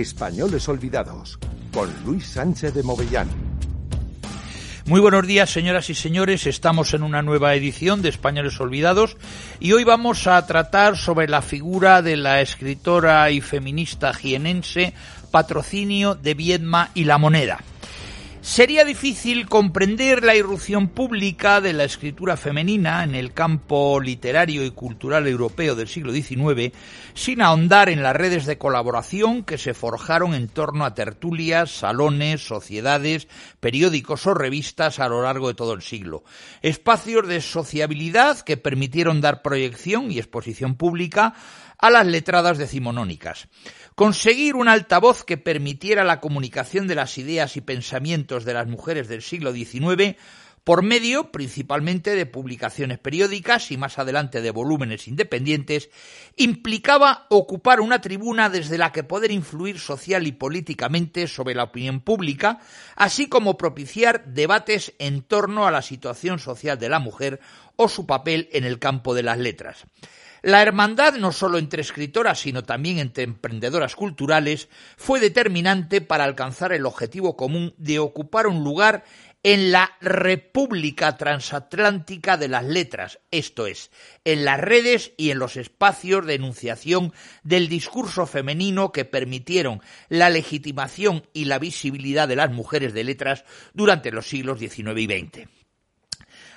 Españoles Olvidados, con Luis Sánchez de Movellán. Muy buenos días, señoras y señores. Estamos en una nueva edición de Españoles Olvidados y hoy vamos a tratar sobre la figura de la escritora y feminista jienense Patrocinio de Viedma y la Moneda. Sería difícil comprender la irrupción pública de la escritura femenina en el campo literario y cultural europeo del siglo XIX sin ahondar en las redes de colaboración que se forjaron en torno a tertulias, salones, sociedades, periódicos o revistas a lo largo de todo el siglo. Espacios de sociabilidad que permitieron dar proyección y exposición pública a las letradas decimonónicas. Conseguir un altavoz que permitiera la comunicación de las ideas y pensamientos de las mujeres del siglo XIX por medio principalmente de publicaciones periódicas y más adelante de volúmenes independientes, implicaba ocupar una tribuna desde la que poder influir social y políticamente sobre la opinión pública, así como propiciar debates en torno a la situación social de la mujer o su papel en el campo de las letras. La hermandad, no solo entre escritoras, sino también entre emprendedoras culturales, fue determinante para alcanzar el objetivo común de ocupar un lugar en la República Transatlántica de las Letras, esto es, en las redes y en los espacios de enunciación del discurso femenino que permitieron la legitimación y la visibilidad de las mujeres de letras durante los siglos XIX y XX.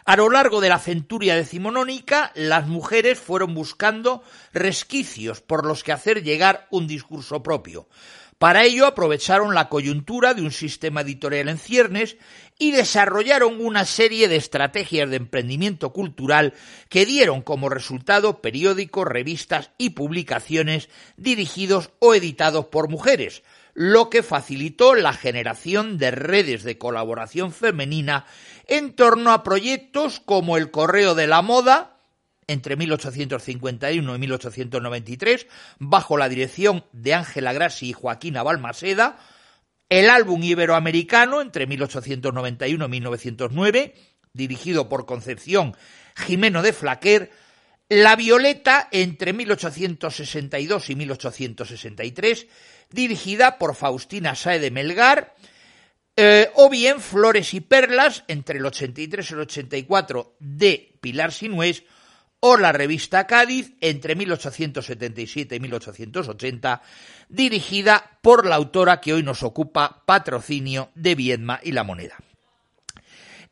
A lo largo de la centuria decimonónica, las mujeres fueron buscando resquicios por los que hacer llegar un discurso propio. Para ello aprovecharon la coyuntura de un sistema editorial en ciernes y desarrollaron una serie de estrategias de emprendimiento cultural que dieron como resultado periódicos, revistas y publicaciones dirigidos o editados por mujeres, lo que facilitó la generación de redes de colaboración femenina en torno a proyectos como el Correo de la Moda, entre 1851 y 1893, bajo la dirección de Ángela Grassi y Joaquina Balmaseda, el álbum iberoamericano entre 1891 y 1909, dirigido por Concepción Jimeno de Flaquer, La Violeta entre 1862 y 1863, dirigida por Faustina Sae de Melgar, eh, o bien Flores y Perlas entre el 83 y el 84 de Pilar Sinués, o la revista Cádiz entre 1877 y 1880, dirigida por la autora que hoy nos ocupa, Patrocinio de Viedma y la Moneda.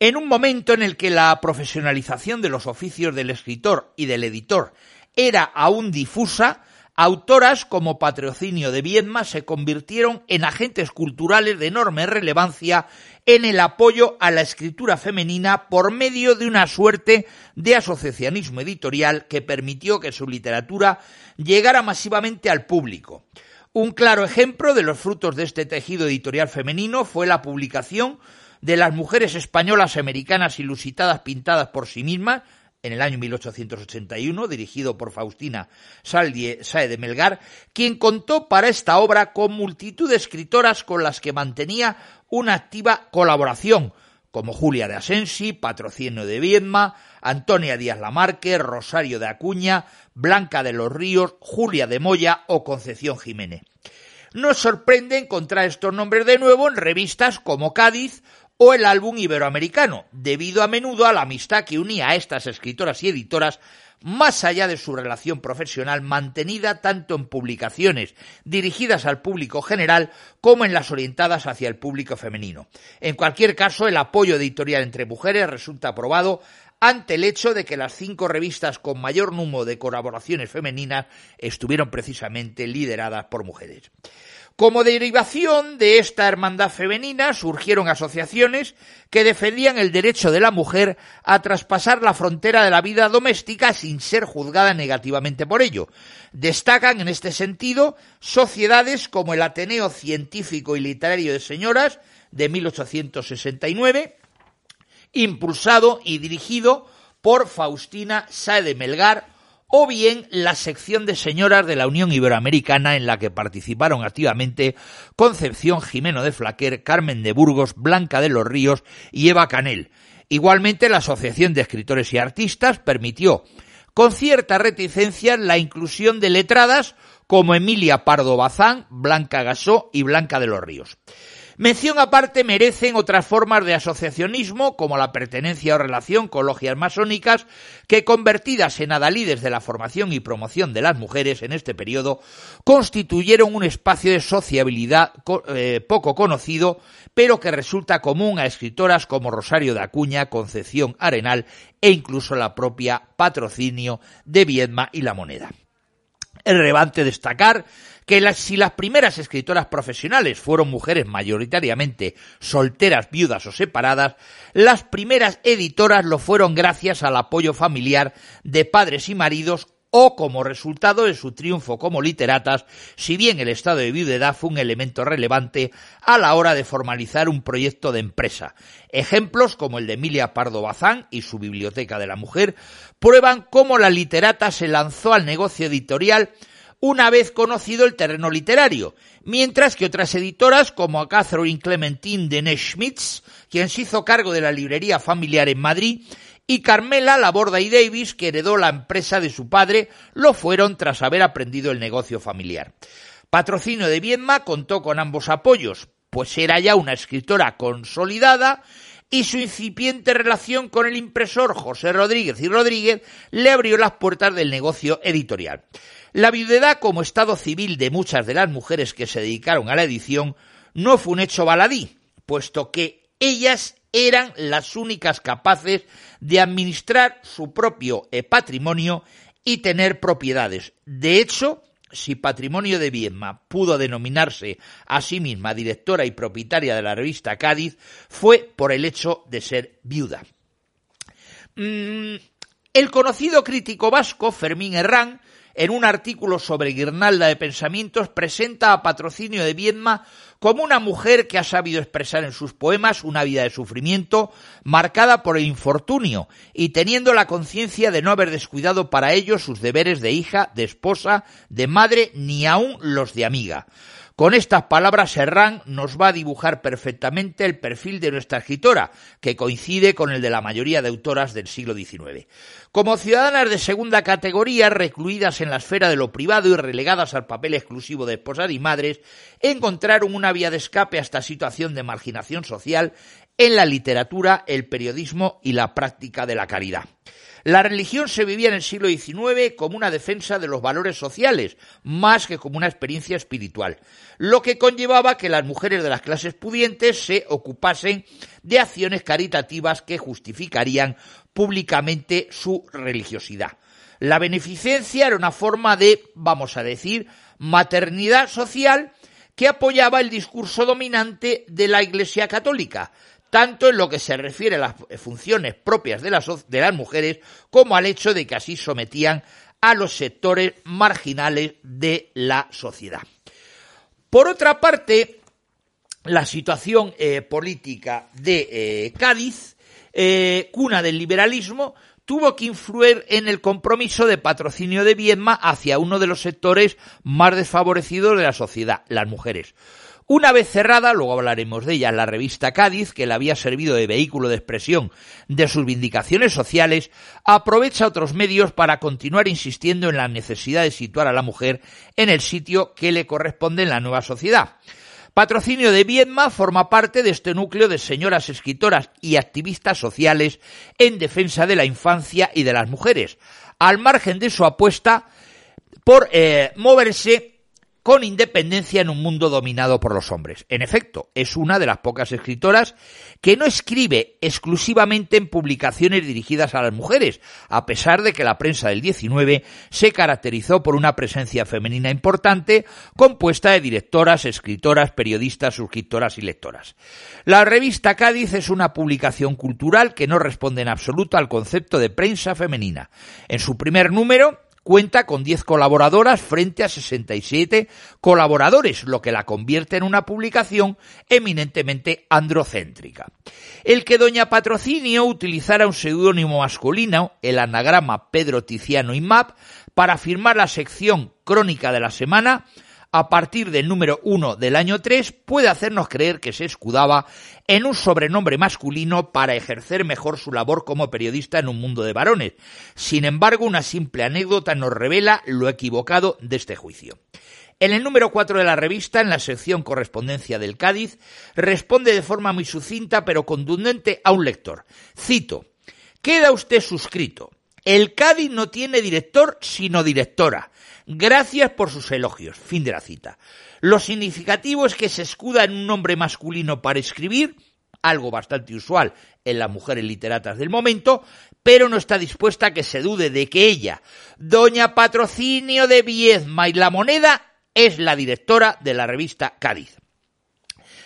En un momento en el que la profesionalización de los oficios del escritor y del editor era aún difusa, Autoras como Patrocinio de Viedma se convirtieron en agentes culturales de enorme relevancia en el apoyo a la escritura femenina por medio de una suerte de asociacionismo editorial que permitió que su literatura llegara masivamente al público. Un claro ejemplo de los frutos de este tejido editorial femenino fue la publicación de las mujeres españolas americanas ilusitadas pintadas por sí mismas, en el año 1881, dirigido por Faustina Saldie Sae de Melgar, quien contó para esta obra con multitud de escritoras con las que mantenía una activa colaboración, como Julia de Asensi, Patrocinio de Viedma, Antonia Díaz Lamarque, Rosario de Acuña, Blanca de los Ríos, Julia de Moya o Concepción Jiménez. Nos sorprende encontrar estos nombres de nuevo en revistas como Cádiz o el álbum iberoamericano, debido a menudo a la amistad que unía a estas escritoras y editoras más allá de su relación profesional mantenida tanto en publicaciones dirigidas al público general como en las orientadas hacia el público femenino. En cualquier caso, el apoyo editorial entre mujeres resulta probado ante el hecho de que las cinco revistas con mayor número de colaboraciones femeninas estuvieron precisamente lideradas por mujeres. Como derivación de esta hermandad femenina surgieron asociaciones que defendían el derecho de la mujer a traspasar la frontera de la vida doméstica sin ser juzgada negativamente por ello. Destacan en este sentido sociedades como el Ateneo Científico y Literario de Señoras de 1869, impulsado y dirigido por Faustina Sae Melgar, o bien la sección de señoras de la Unión Iberoamericana en la que participaron activamente Concepción Jimeno de Flaquer, Carmen de Burgos, Blanca de los Ríos y Eva Canel. Igualmente, la Asociación de Escritores y Artistas permitió, con cierta reticencia, la inclusión de letradas como Emilia Pardo Bazán, Blanca Gasó y Blanca de los Ríos. Mención aparte merecen otras formas de asociacionismo, como la pertenencia o relación con logias masónicas, que convertidas en adalides de la formación y promoción de las mujeres en este periodo, constituyeron un espacio de sociabilidad eh, poco conocido, pero que resulta común a escritoras como Rosario de Acuña, Concepción Arenal e incluso la propia patrocinio de Viedma y La Moneda. Es relevante destacar que si las primeras escritoras profesionales fueron mujeres mayoritariamente solteras, viudas o separadas, las primeras editoras lo fueron gracias al apoyo familiar de padres y maridos o como resultado de su triunfo como literatas, si bien el estado de viudedad fue un elemento relevante a la hora de formalizar un proyecto de empresa. Ejemplos como el de Emilia Pardo Bazán y su Biblioteca de la Mujer prueban cómo la literata se lanzó al negocio editorial una vez conocido el terreno literario, mientras que otras editoras como Catherine Clementine de Schmitz, quien se hizo cargo de la librería familiar en Madrid, y Carmela Laborda y Davis, que heredó la empresa de su padre, lo fueron tras haber aprendido el negocio familiar. Patrocinio de Viedma contó con ambos apoyos, pues era ya una escritora consolidada y su incipiente relación con el impresor José Rodríguez y Rodríguez le abrió las puertas del negocio editorial. La viudedad como estado civil de muchas de las mujeres que se dedicaron a la edición no fue un hecho baladí, puesto que ellas eran las únicas capaces de administrar su propio eh, patrimonio y tener propiedades. De hecho, si Patrimonio de Viedma pudo denominarse a sí misma directora y propietaria de la revista Cádiz, fue por el hecho de ser viuda. Mm, el conocido crítico vasco Fermín Herrán en un artículo sobre Guirnalda de Pensamientos, presenta a Patrocinio de Viedma como una mujer que ha sabido expresar en sus poemas una vida de sufrimiento marcada por el infortunio y teniendo la conciencia de no haber descuidado para ello sus deberes de hija, de esposa, de madre, ni aun los de amiga. Con estas palabras, Serrán nos va a dibujar perfectamente el perfil de nuestra escritora, que coincide con el de la mayoría de autoras del siglo XIX. Como ciudadanas de segunda categoría, recluidas en la esfera de lo privado y relegadas al papel exclusivo de esposas y madres, encontraron una vía de escape a esta situación de marginación social en la literatura, el periodismo y la práctica de la caridad. La religión se vivía en el siglo XIX como una defensa de los valores sociales, más que como una experiencia espiritual, lo que conllevaba que las mujeres de las clases pudientes se ocupasen de acciones caritativas que justificarían públicamente su religiosidad. La beneficencia era una forma de, vamos a decir, maternidad social que apoyaba el discurso dominante de la Iglesia católica, tanto en lo que se refiere a las funciones propias de las, mujeres como al hecho de que así sometían a los sectores marginales de la sociedad. Por otra parte, la situación eh, política de eh, Cádiz, eh, cuna del liberalismo, tuvo que influir en el compromiso de patrocinio de Viedma hacia uno de los sectores más desfavorecidos de la sociedad, las mujeres. Una vez cerrada, luego hablaremos de ella, la revista Cádiz, que le había servido de vehículo de expresión de sus vindicaciones sociales, aprovecha otros medios para continuar insistiendo en la necesidad de situar a la mujer en el sitio que le corresponde en la nueva sociedad. Patrocinio de Viedma forma parte de este núcleo de señoras escritoras y activistas sociales en defensa de la infancia y de las mujeres, al margen de su apuesta por eh, moverse con independencia en un mundo dominado por los hombres. En efecto, es una de las pocas escritoras que no escribe exclusivamente en publicaciones dirigidas a las mujeres, a pesar de que la prensa del 19 se caracterizó por una presencia femenina importante, compuesta de directoras, escritoras, periodistas, suscriptoras y lectoras. La revista Cádiz es una publicación cultural que no responde en absoluto al concepto de prensa femenina. En su primer número, cuenta con 10 colaboradoras frente a 67 colaboradores, lo que la convierte en una publicación eminentemente androcéntrica. El que doña Patrocinio utilizara un seudónimo masculino, el anagrama Pedro Tiziano Map, para firmar la sección crónica de la semana, a partir del número 1 del año 3 puede hacernos creer que se escudaba en un sobrenombre masculino para ejercer mejor su labor como periodista en un mundo de varones. Sin embargo, una simple anécdota nos revela lo equivocado de este juicio. En el número 4 de la revista, en la sección Correspondencia del Cádiz, responde de forma muy sucinta pero contundente a un lector. Cito, Queda usted suscrito. El Cádiz no tiene director sino directora. Gracias por sus elogios. Fin de la cita. Lo significativo es que se escuda en un nombre masculino para escribir, algo bastante usual en las mujeres literatas del momento, pero no está dispuesta a que se dude de que ella, doña Patrocinio de Viezma y La Moneda, es la directora de la revista Cádiz.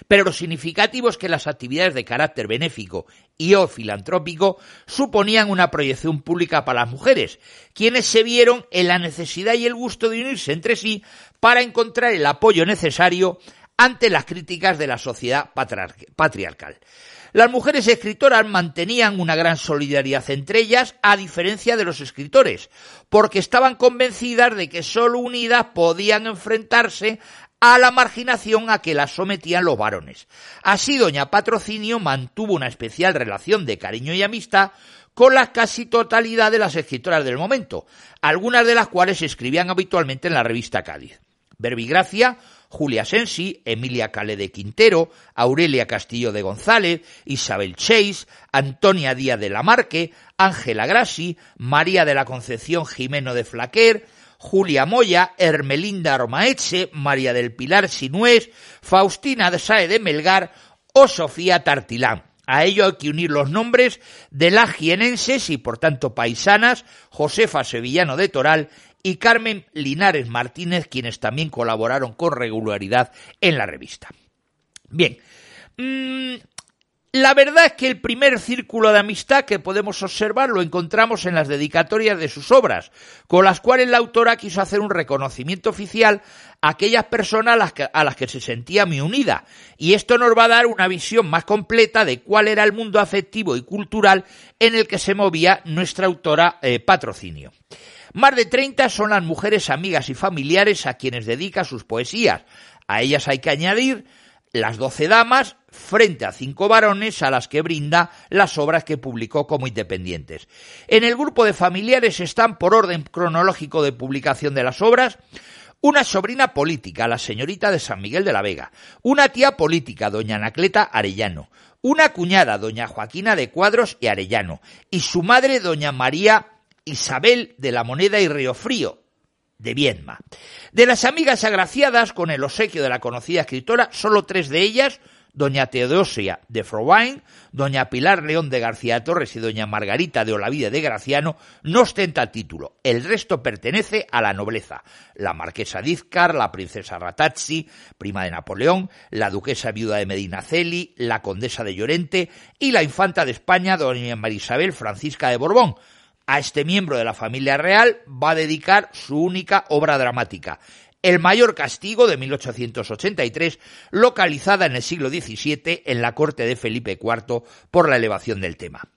Pero lo significativo es que las actividades de carácter benéfico y o filantrópico suponían una proyección pública para las mujeres, quienes se vieron en la necesidad y el gusto de unirse entre sí para encontrar el apoyo necesario ante las críticas de la sociedad patriarcal. Las mujeres escritoras mantenían una gran solidaridad entre ellas, a diferencia de los escritores, porque estaban convencidas de que sólo unidas podían enfrentarse a la marginación a que la sometían los varones. Así doña Patrocinio mantuvo una especial relación de cariño y amistad con la casi totalidad de las escritoras del momento, algunas de las cuales escribían habitualmente en la revista Cádiz. Verbigracia, Julia Sensi, Emilia Calé de Quintero, Aurelia Castillo de González, Isabel Chase, Antonia Díaz de la Marque, Ángela Grassi, María de la Concepción Jimeno de Flaquer, Julia Moya, Hermelinda Romaeche, María del Pilar Sinués, Faustina Sae de Melgar o Sofía Tartilán. A ello hay que unir los nombres de las jienenses y por tanto paisanas, Josefa Sevillano de Toral y Carmen Linares Martínez, quienes también colaboraron con regularidad en la revista. Bien, mm, la verdad es que el primer círculo de amistad que podemos observar lo encontramos en las dedicatorias de sus obras, con las cuales la autora quiso hacer un reconocimiento oficial a aquellas personas a las que, a las que se sentía muy unida, y esto nos va a dar una visión más completa de cuál era el mundo afectivo y cultural en el que se movía nuestra autora eh, patrocinio. Más de 30 son las mujeres amigas y familiares a quienes dedica sus poesías. A ellas hay que añadir las doce damas frente a cinco varones a las que brinda las obras que publicó como independientes. En el grupo de familiares están, por orden cronológico de publicación de las obras, una sobrina política, la señorita de San Miguel de la Vega, una tía política, doña Anacleta Arellano, una cuñada, doña Joaquina de Cuadros y Arellano, y su madre, doña María Isabel de la Moneda y Río Frío, de Viedma. De las amigas agraciadas con el obsequio de la conocida escritora, solo tres de ellas, doña Teodosia de Frowain, doña Pilar León de García Torres y doña Margarita de Olavide de Graciano, no ostenta título. El resto pertenece a la nobleza. La marquesa Dizcar, la princesa Ratazzi, prima de Napoleón, la duquesa viuda de Medinaceli, la condesa de Llorente y la infanta de España, doña Marisabel Francisca de Borbón, a este miembro de la familia real va a dedicar su única obra dramática, El mayor castigo de 1883, localizada en el siglo XVII en la corte de Felipe IV por la elevación del tema.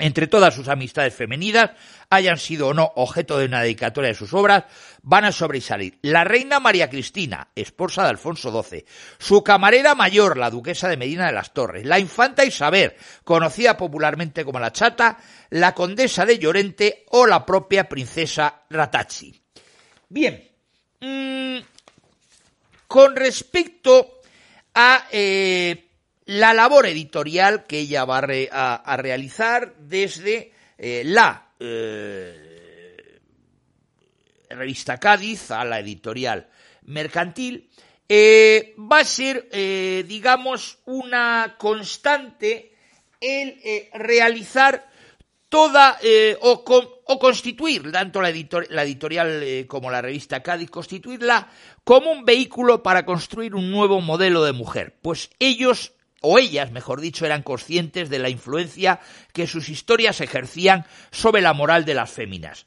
Entre todas sus amistades femeninas, hayan sido o no objeto de una dedicatoria de sus obras, van a sobresalir la reina María Cristina, esposa de Alfonso XII, su camarera mayor, la duquesa de Medina de las Torres, la infanta Isabel, conocida popularmente como la Chata, la condesa de Llorente o la propia princesa Ratazzi. Bien, mm, con respecto a eh, la labor editorial que ella va a, realizar desde eh, la eh, revista Cádiz, a la editorial mercantil, eh, va a ser, digamos, una constante el realizar toda o, o, constituir, tanto la, la editorial como la revista Cádiz, constituirla como un vehículo para construir un nuevo modelo de mujer, pues ellos o ellas, mejor dicho, eran conscientes de la influencia que sus historias ejercían sobre la moral de las féminas.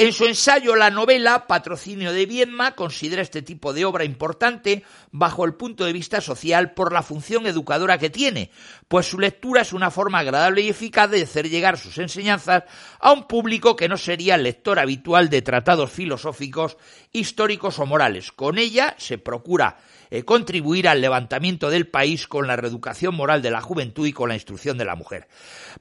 En su ensayo La novela, Patrocinio de Viedma, considera este tipo de obra importante bajo el punto de vista social por la función educadora que tiene, pues su lectura es una forma agradable y eficaz de hacer llegar sus enseñanzas a un público que no sería el lector habitual de tratados filosóficos, históricos o morales. Con ella se procura eh, contribuir al levantamiento del país con la reeducación moral de la juventud y con la instrucción de la mujer.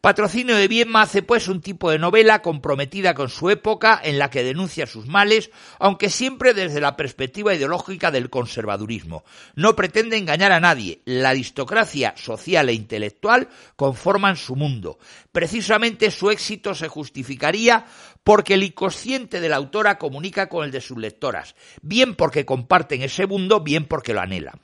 Patrocinio de Viedma hace pues un tipo de novela comprometida con su época en la que denuncia sus males, aunque siempre desde la perspectiva ideológica del conservadurismo. No pretende engañar a nadie. La aristocracia social e intelectual conforman su mundo. Precisamente su éxito se justificaría porque el inconsciente de la autora comunica con el de sus lectoras, bien porque comparten ese mundo, bien porque lo anhelan.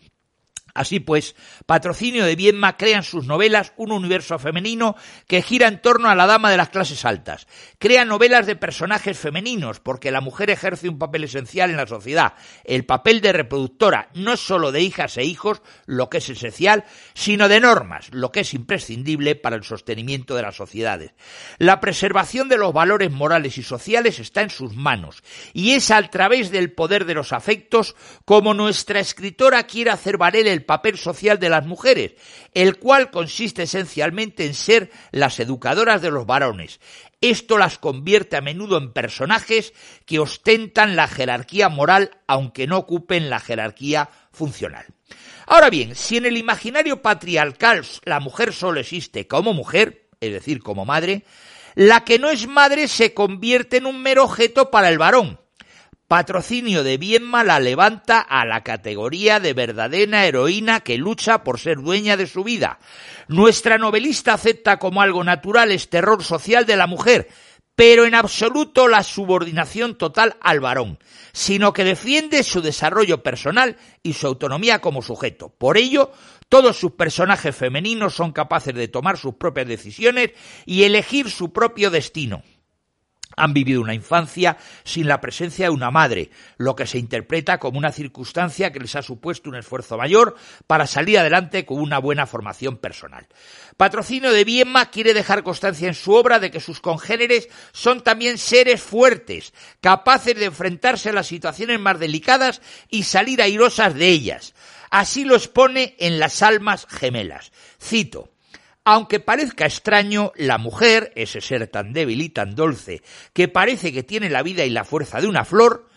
Así pues, Patrocinio de Viedma crea en sus novelas un universo femenino que gira en torno a la dama de las clases altas. Crea novelas de personajes femeninos, porque la mujer ejerce un papel esencial en la sociedad. El papel de reproductora, no solo de hijas e hijos, lo que es esencial, sino de normas, lo que es imprescindible para el sostenimiento de las sociedades. La preservación de los valores morales y sociales está en sus manos, y es a través del poder de los afectos como nuestra escritora quiere hacer valer el papel social de las mujeres, el cual consiste esencialmente en ser las educadoras de los varones. Esto las convierte a menudo en personajes que ostentan la jerarquía moral aunque no ocupen la jerarquía funcional. Ahora bien, si en el imaginario patriarcal la mujer solo existe como mujer, es decir, como madre, la que no es madre se convierte en un mero objeto para el varón, Patrocinio de Bienma la levanta a la categoría de verdadera heroína que lucha por ser dueña de su vida. Nuestra novelista acepta como algo natural este terror social de la mujer, pero en absoluto la subordinación total al varón, sino que defiende su desarrollo personal y su autonomía como sujeto. Por ello, todos sus personajes femeninos son capaces de tomar sus propias decisiones y elegir su propio destino han vivido una infancia sin la presencia de una madre, lo que se interpreta como una circunstancia que les ha supuesto un esfuerzo mayor para salir adelante con una buena formación personal. Patrocinio de Viema quiere dejar constancia en su obra de que sus congéneres son también seres fuertes, capaces de enfrentarse a las situaciones más delicadas y salir airosas de ellas. Así lo expone en Las Almas Gemelas. Cito. Aunque parezca extraño, la mujer, ese ser tan débil y tan dulce, que parece que tiene la vida y la fuerza de una flor,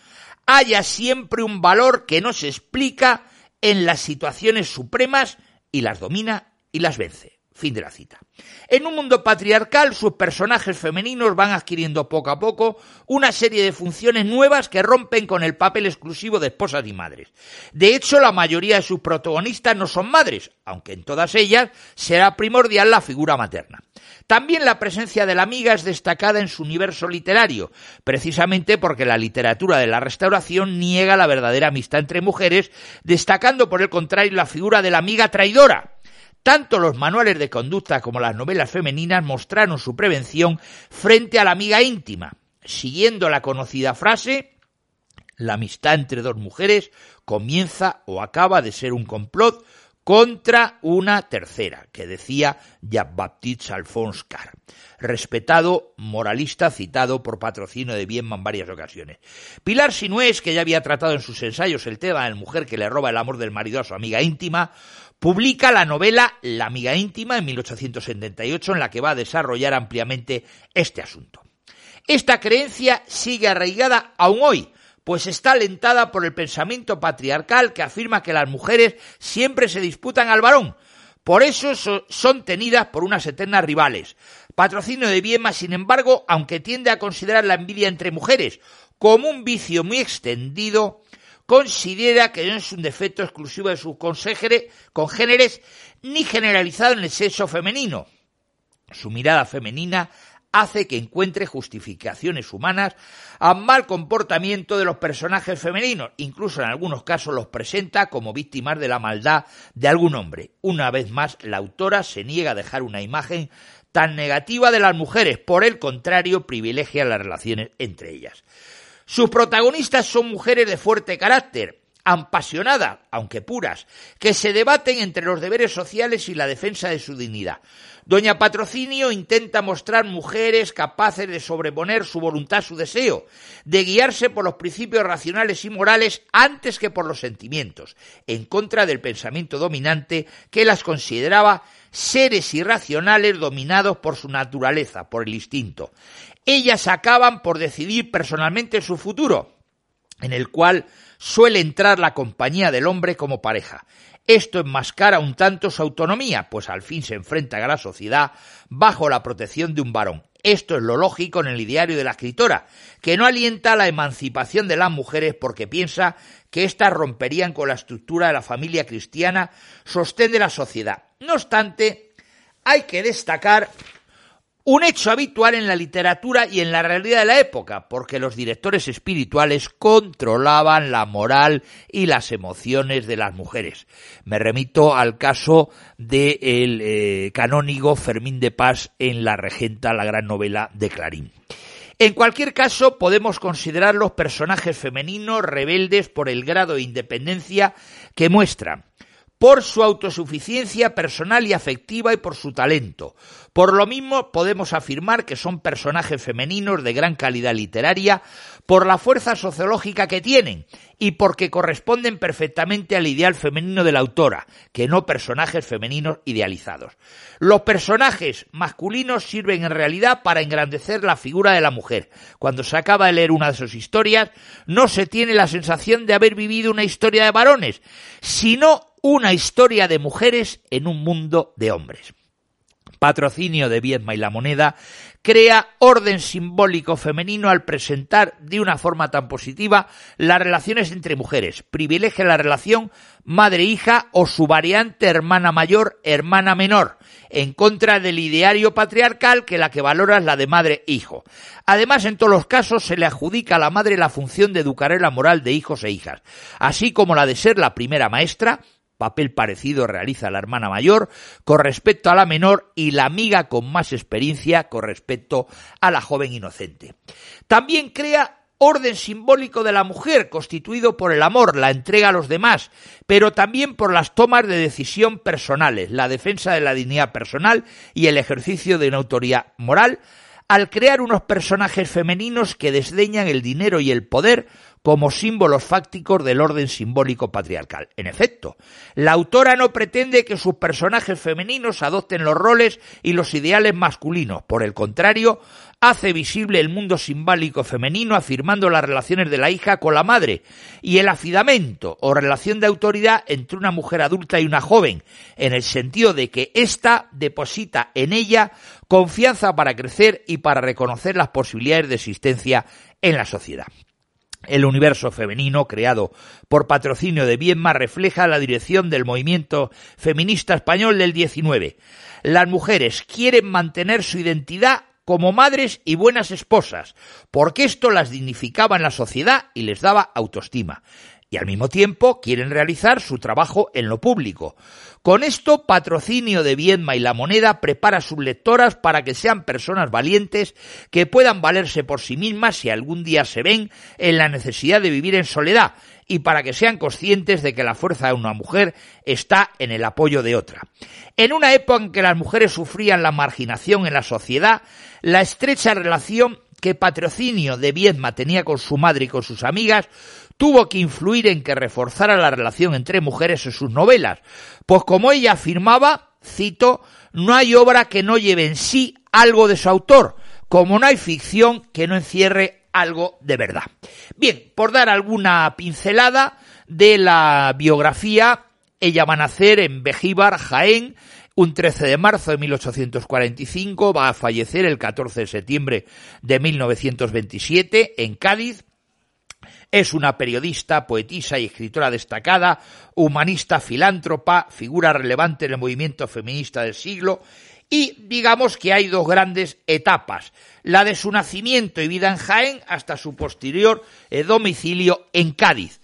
haya siempre un valor que no se explica en las situaciones supremas y las domina y las vence. Fin de la cita. En un mundo patriarcal, sus personajes femeninos van adquiriendo poco a poco una serie de funciones nuevas que rompen con el papel exclusivo de esposas y madres. De hecho, la mayoría de sus protagonistas no son madres, aunque en todas ellas será primordial la figura materna. También la presencia de la amiga es destacada en su universo literario, precisamente porque la literatura de la restauración niega la verdadera amistad entre mujeres, destacando por el contrario la figura de la amiga traidora, tanto los manuales de conducta como las novelas femeninas mostraron su prevención frente a la amiga íntima, siguiendo la conocida frase la amistad entre dos mujeres comienza o acaba de ser un complot contra una tercera, que decía Jean-Baptiste Alphonse Carr, respetado moralista citado por patrocinio de Bienma en varias ocasiones. Pilar Sinués, que ya había tratado en sus ensayos el tema de la mujer que le roba el amor del marido a su amiga íntima, publica la novela La amiga íntima en 1878 en la que va a desarrollar ampliamente este asunto. Esta creencia sigue arraigada aún hoy, pues está alentada por el pensamiento patriarcal que afirma que las mujeres siempre se disputan al varón, por eso son tenidas por unas eternas rivales. Patrocinio de Viema, sin embargo, aunque tiende a considerar la envidia entre mujeres como un vicio muy extendido, considera que no es un defecto exclusivo de sus congéneres ni generalizado en el sexo femenino. Su mirada femenina hace que encuentre justificaciones humanas al mal comportamiento de los personajes femeninos, incluso en algunos casos los presenta como víctimas de la maldad de algún hombre. Una vez más, la autora se niega a dejar una imagen tan negativa de las mujeres, por el contrario, privilegia las relaciones entre ellas. Sus protagonistas son mujeres de fuerte carácter, apasionadas, aunque puras, que se debaten entre los deberes sociales y la defensa de su dignidad. Doña Patrocinio intenta mostrar mujeres capaces de sobreponer su voluntad, su deseo, de guiarse por los principios racionales y morales antes que por los sentimientos, en contra del pensamiento dominante que las consideraba seres irracionales dominados por su naturaleza, por el instinto. Ellas acaban por decidir personalmente su futuro, en el cual suele entrar la compañía del hombre como pareja. Esto enmascara un tanto su autonomía, pues al fin se enfrenta a la sociedad bajo la protección de un varón. Esto es lo lógico en el ideario de la escritora, que no alienta la emancipación de las mujeres porque piensa que éstas romperían con la estructura de la familia cristiana, sostén de la sociedad. No obstante, hay que destacar un hecho habitual en la literatura y en la realidad de la época, porque los directores espirituales controlaban la moral y las emociones de las mujeres. Me remito al caso del eh, canónigo Fermín de Paz en La Regenta, la gran novela de Clarín. En cualquier caso, podemos considerar los personajes femeninos rebeldes por el grado de independencia que muestran por su autosuficiencia personal y afectiva y por su talento. Por lo mismo podemos afirmar que son personajes femeninos de gran calidad literaria por la fuerza sociológica que tienen y porque corresponden perfectamente al ideal femenino de la autora, que no personajes femeninos idealizados. Los personajes masculinos sirven en realidad para engrandecer la figura de la mujer. Cuando se acaba de leer una de sus historias, no se tiene la sensación de haber vivido una historia de varones, sino una historia de mujeres en un mundo de hombres. Patrocinio de Viedma y la Moneda crea orden simbólico femenino al presentar de una forma tan positiva las relaciones entre mujeres. Privilegia la relación madre-hija o su variante hermana mayor-hermana menor, en contra del ideario patriarcal que la que valora es la de madre-hijo. Además, en todos los casos se le adjudica a la madre la función de educar la moral de hijos e hijas, así como la de ser la primera maestra, papel parecido realiza la hermana mayor con respecto a la menor y la amiga con más experiencia con respecto a la joven inocente. También crea orden simbólico de la mujer, constituido por el amor, la entrega a los demás, pero también por las tomas de decisión personales, la defensa de la dignidad personal y el ejercicio de una autoridad moral, al crear unos personajes femeninos que desdeñan el dinero y el poder como símbolos fácticos del orden simbólico patriarcal. En efecto, la autora no pretende que sus personajes femeninos adopten los roles y los ideales masculinos, por el contrario, hace visible el mundo simbólico femenino afirmando las relaciones de la hija con la madre y el afidamento o relación de autoridad entre una mujer adulta y una joven, en el sentido de que ésta deposita en ella confianza para crecer y para reconocer las posibilidades de existencia en la sociedad. El universo femenino, creado por patrocinio de Viedma, refleja la dirección del movimiento feminista español del 19. Las mujeres quieren mantener su identidad como madres y buenas esposas, porque esto las dignificaba en la sociedad y les daba autoestima y al mismo tiempo quieren realizar su trabajo en lo público. Con esto, Patrocinio de Viedma y La Moneda prepara a sus lectoras para que sean personas valientes que puedan valerse por sí mismas si algún día se ven en la necesidad de vivir en soledad y para que sean conscientes de que la fuerza de una mujer está en el apoyo de otra. En una época en que las mujeres sufrían la marginación en la sociedad, la estrecha relación que Patrocinio de Viedma tenía con su madre y con sus amigas tuvo que influir en que reforzara la relación entre mujeres en sus novelas, pues como ella afirmaba, cito, no hay obra que no lleve en sí algo de su autor, como no hay ficción que no encierre algo de verdad. Bien, por dar alguna pincelada de la biografía, ella va a nacer en Bejíbar, Jaén, un 13 de marzo de 1845, va a fallecer el 14 de septiembre de 1927 en Cádiz, es una periodista, poetisa y escritora destacada, humanista, filántropa, figura relevante en el movimiento feminista del siglo Y digamos que hay dos grandes etapas, la de su nacimiento y vida en Jaén hasta su posterior eh, domicilio en Cádiz.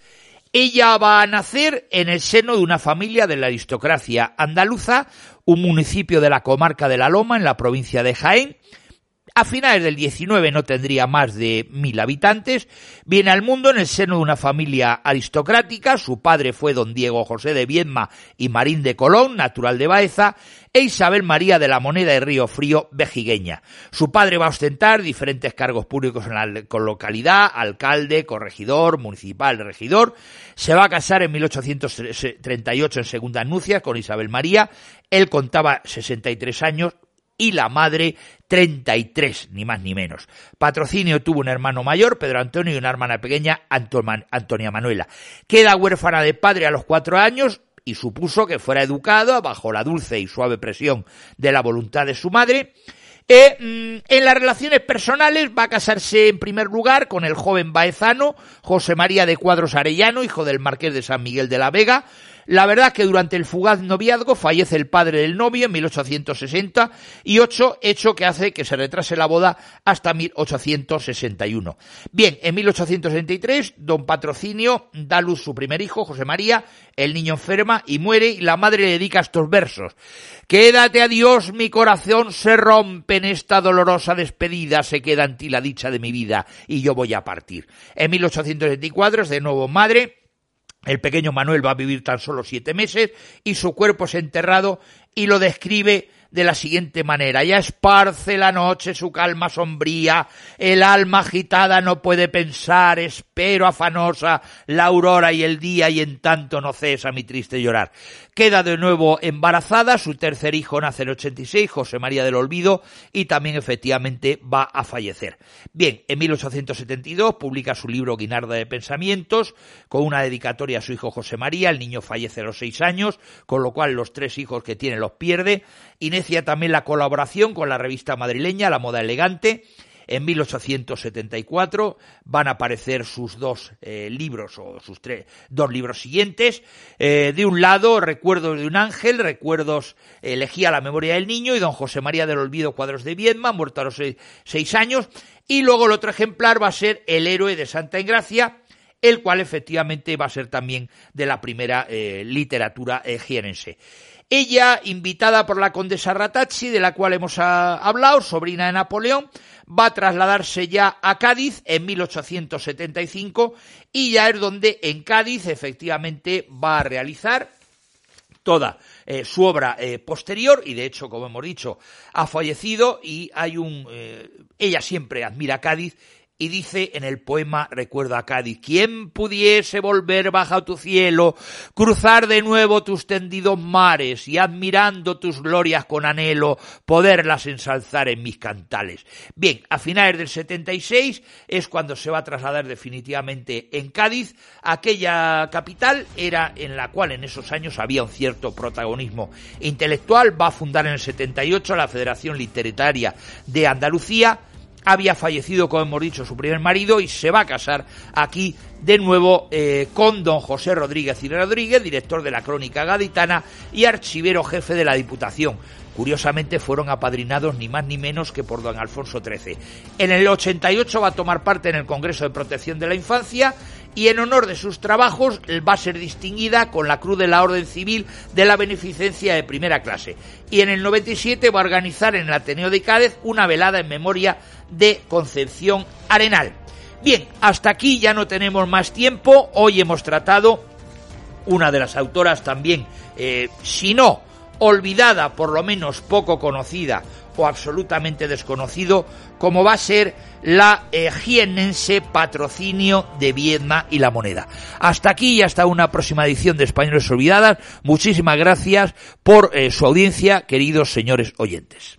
Ella va a nacer en el seno de una familia de la aristocracia andaluza, un municipio de la comarca de La Loma, en la provincia de Jaén, a finales del 19 no tendría más de mil habitantes. Viene al mundo en el seno de una familia aristocrática. Su padre fue don Diego José de Viedma y Marín de Colón, natural de Baeza, e Isabel María de la Moneda de Río Frío, vejigueña. Su padre va a ostentar diferentes cargos públicos en la localidad, alcalde, corregidor, municipal, regidor. Se va a casar en 1838 en segunda anuncia con Isabel María. Él contaba 63 años, y la madre 33, ni más ni menos. Patrocinio tuvo un hermano mayor, Pedro Antonio, y una hermana pequeña, Antonia Manuela. Queda huérfana de padre a los cuatro años y supuso que fuera educado bajo la dulce y suave presión de la voluntad de su madre. E, mm, en las relaciones personales va a casarse en primer lugar con el joven baezano José María de Cuadros Arellano, hijo del marqués de San Miguel de la Vega, la verdad que durante el fugaz noviazgo fallece el padre del novio en 1868, hecho que hace que se retrase la boda hasta 1861. Bien, en 1863, don Patrocinio da luz su primer hijo, José María, el niño enferma y muere y la madre le dedica estos versos. Quédate a Dios, mi corazón se rompe en esta dolorosa despedida, se queda en ti la dicha de mi vida y yo voy a partir. En 1874 es de nuevo madre, el pequeño Manuel va a vivir tan solo siete meses y su cuerpo es enterrado y lo describe de la siguiente manera. Ya esparce la noche su calma sombría, el alma agitada no puede pensar, espero afanosa la aurora y el día y en tanto no cesa mi triste llorar. Queda de nuevo embarazada, su tercer hijo nace en 86, José María del Olvido, y también efectivamente va a fallecer. Bien, en 1872 publica su libro Guinarda de Pensamientos, con una dedicatoria a su hijo José María, el niño fallece a los seis años, con lo cual los tres hijos que tiene los pierde, también la colaboración con la revista madrileña La Moda Elegante, en 1874 van a aparecer sus dos eh, libros o sus tres, dos libros siguientes. Eh, de un lado, Recuerdos de un ángel, Recuerdos elegía la memoria del niño y don José María del Olvido Cuadros de Viedma, muerto a los seis, años. Y luego el otro ejemplar va a ser El héroe de Santa Engracia, el cual efectivamente va a ser también de la primera eh, literatura jienense. Ella, invitada por la condesa Ratazzi, de la cual hemos ah, hablado, sobrina de Napoleón, va a trasladarse ya a Cádiz en 1875 y ya es donde en Cádiz efectivamente va a realizar toda eh, su obra eh, posterior y de hecho, como hemos dicho, ha fallecido y hay un... Eh, ella siempre admira Cádiz y dice en el poema Recuerda a Cádiz, ¿quién pudiese volver bajo tu cielo, cruzar de nuevo tus tendidos mares y admirando tus glorias con anhelo, poderlas ensalzar en mis cantales? Bien, a finales del 76 es cuando se va a trasladar definitivamente en Cádiz. Aquella capital era en la cual en esos años había un cierto protagonismo intelectual. Va a fundar en el 78 la Federación Literaria de Andalucía había fallecido, como hemos dicho, su primer marido y se va a casar aquí de nuevo eh, con don José Rodríguez y Rodríguez, director de la Crónica Gaditana y archivero jefe de la Diputación. Curiosamente fueron apadrinados ni más ni menos que por don Alfonso XIII. En el 88 va a tomar parte en el Congreso de Protección de la Infancia y en honor de sus trabajos va a ser distinguida con la Cruz de la Orden Civil de la Beneficencia de primera clase. Y en el 97 va a organizar en el Ateneo de Cádiz una velada en memoria de Concepción Arenal. Bien, hasta aquí ya no tenemos más tiempo. Hoy hemos tratado una de las autoras también, eh, si no olvidada, por lo menos poco conocida o absolutamente desconocido, como va a ser la eh, patrocinio de Viedma y la moneda. Hasta aquí y hasta una próxima edición de Españoles Olvidadas. Muchísimas gracias por eh, su audiencia, queridos señores oyentes.